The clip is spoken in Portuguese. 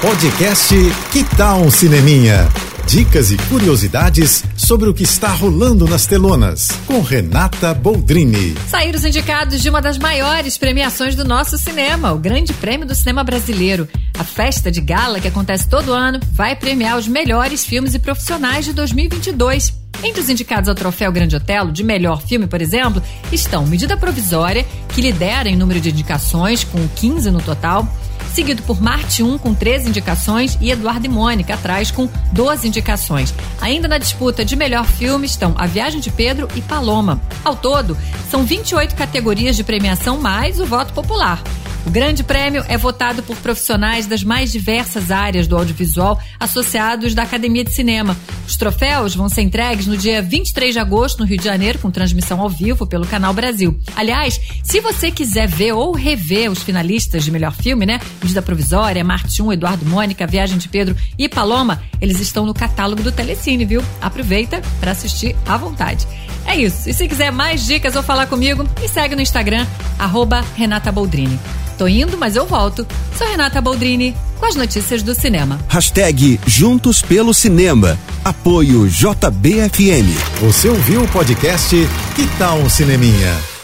Podcast Que Tal um Cineminha? Dicas e curiosidades sobre o que está rolando nas telonas, com Renata Boldrini. Saíram os indicados de uma das maiores premiações do nosso cinema, o Grande Prêmio do Cinema Brasileiro. A festa de gala, que acontece todo ano, vai premiar os melhores filmes e profissionais de 2022. Entre os indicados ao troféu Grande Otelo de melhor filme, por exemplo, estão Medida Provisória, que lidera em número de indicações, com 15 no total seguido por Marte 1 com 13 indicações e Eduardo e Mônica atrás com 12 indicações. Ainda na disputa de melhor filme estão A Viagem de Pedro e Paloma. Ao todo, são 28 categorias de premiação mais o voto popular. O Grande Prêmio é votado por profissionais das mais diversas áreas do audiovisual associados da Academia de Cinema. Os troféus vão ser entregues no dia 23 de agosto, no Rio de Janeiro, com transmissão ao vivo pelo Canal Brasil. Aliás, se você quiser ver ou rever os finalistas de melhor filme, né? Medida Provisória, Marte 1, Eduardo Mônica, Viagem de Pedro e Paloma, eles estão no catálogo do Telecine, viu? Aproveita para assistir à vontade. É isso. E se quiser mais dicas ou falar comigo, me segue no Instagram, arroba Renata Boldrini. Tô indo, mas eu volto. Sou Renata Boldrini, com as notícias do cinema. Hashtag Juntos pelo Cinema. Apoio JBFM. Você ouviu o podcast Que tal um Cineminha?